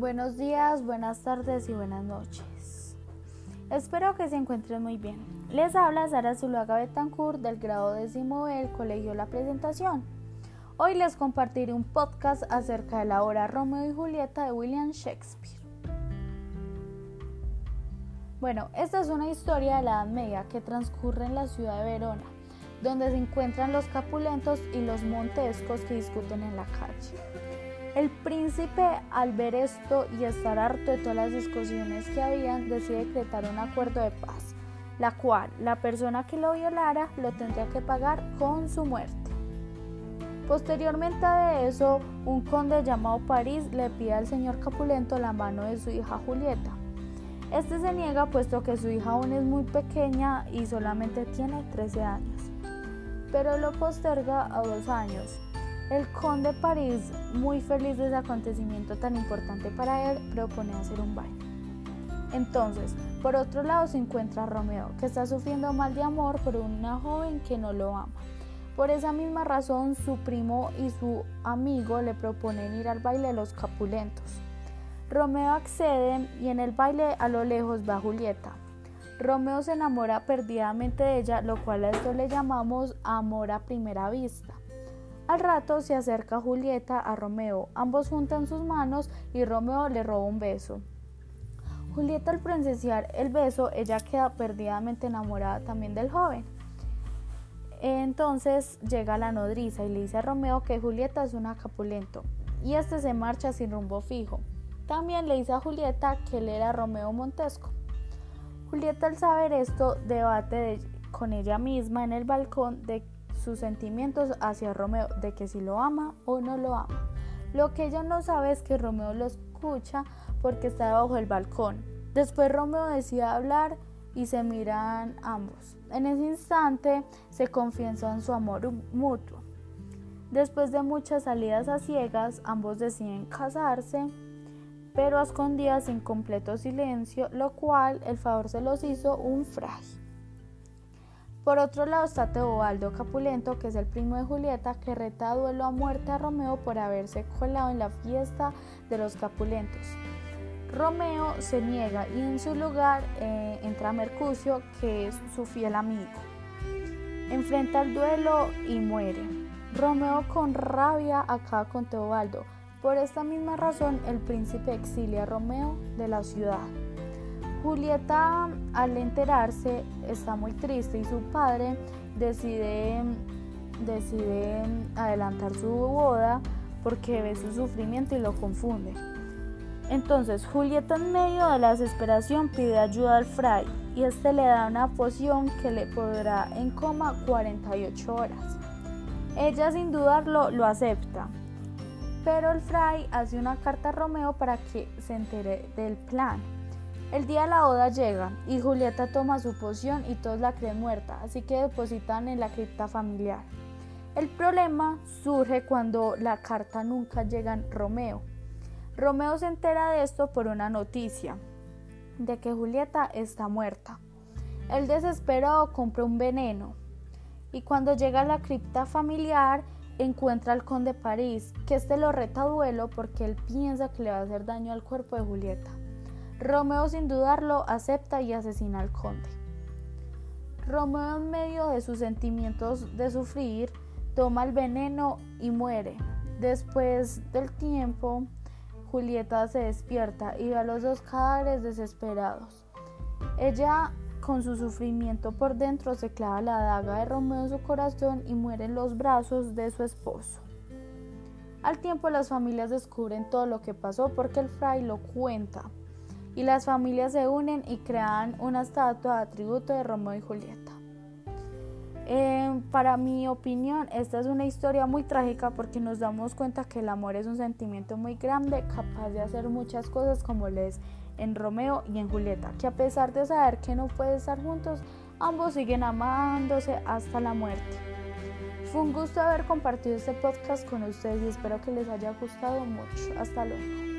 Buenos días, buenas tardes y buenas noches. Espero que se encuentren muy bien. Les habla Sara Zuluaga Betancourt del grado décimo del Colegio La Presentación. Hoy les compartiré un podcast acerca de la obra Romeo y Julieta de William Shakespeare. Bueno, esta es una historia de la Edad Media que transcurre en la ciudad de Verona, donde se encuentran los capulentos y los montescos que discuten en la calle. El príncipe, al ver esto y estar harto de todas las discusiones que habían, decide decretar un acuerdo de paz, la cual la persona que lo violara lo tendría que pagar con su muerte. Posteriormente a eso, un conde llamado París le pide al señor Capulento la mano de su hija Julieta. Este se niega puesto que su hija aún es muy pequeña y solamente tiene 13 años, pero lo posterga a dos años el conde París, muy feliz de ese acontecimiento tan importante para él, propone hacer un baile. Entonces, por otro lado se encuentra Romeo, que está sufriendo mal de amor por una joven que no lo ama. Por esa misma razón, su primo y su amigo le proponen ir al baile de los Capulentos. Romeo accede y en el baile a lo lejos va Julieta. Romeo se enamora perdidamente de ella, lo cual a esto le llamamos amor a primera vista. Al rato se acerca Julieta a Romeo, ambos juntan sus manos y Romeo le roba un beso. Julieta al presenciar el beso, ella queda perdidamente enamorada también del joven. Entonces llega la nodriza y le dice a Romeo que Julieta es una capulento y este se marcha sin rumbo fijo. También le dice a Julieta que él era Romeo Montesco. Julieta al saber esto debate con ella misma en el balcón de sus sentimientos hacia Romeo, de que si lo ama o no lo ama. Lo que ella no sabe es que Romeo lo escucha porque está debajo del balcón. Después Romeo decide hablar y se miran ambos. En ese instante se confiesan su amor mutuo. Después de muchas salidas a ciegas, ambos deciden casarse, pero a escondidas en completo silencio, lo cual el favor se los hizo un frágil. Por otro lado está Teobaldo Capulento, que es el primo de Julieta, que reta a duelo a muerte a Romeo por haberse colado en la fiesta de los Capulentos. Romeo se niega y en su lugar eh, entra Mercucio, que es su fiel amigo. Enfrenta el duelo y muere. Romeo con rabia acaba con Teobaldo. Por esta misma razón el príncipe exilia a Romeo de la ciudad. Julieta al enterarse está muy triste y su padre decide, adelantar su boda porque ve su sufrimiento y lo confunde. Entonces Julieta en medio de la desesperación pide ayuda al fray y este le da una poción que le podrá en coma 48 horas. Ella sin dudarlo lo acepta, pero el fray hace una carta a Romeo para que se entere del plan. El día de la boda llega y Julieta toma su poción y todos la creen muerta, así que depositan en la cripta familiar. El problema surge cuando la carta nunca llega a Romeo. Romeo se entera de esto por una noticia, de que Julieta está muerta. El desesperado compra un veneno y cuando llega a la cripta familiar encuentra al conde París, que este lo reta a duelo porque él piensa que le va a hacer daño al cuerpo de Julieta. Romeo sin dudarlo acepta y asesina al conde. Romeo en medio de sus sentimientos de sufrir toma el veneno y muere. Después del tiempo, Julieta se despierta y ve a los dos cadáveres desesperados. Ella, con su sufrimiento por dentro, se clava la daga de Romeo en su corazón y muere en los brazos de su esposo. Al tiempo las familias descubren todo lo que pasó porque el fray lo cuenta y las familias se unen y crean una estatua de tributo de Romeo y Julieta. Eh, para mi opinión, esta es una historia muy trágica porque nos damos cuenta que el amor es un sentimiento muy grande, capaz de hacer muchas cosas como les en Romeo y en Julieta, que a pesar de saber que no pueden estar juntos, ambos siguen amándose hasta la muerte. Fue un gusto haber compartido este podcast con ustedes y espero que les haya gustado mucho. Hasta luego.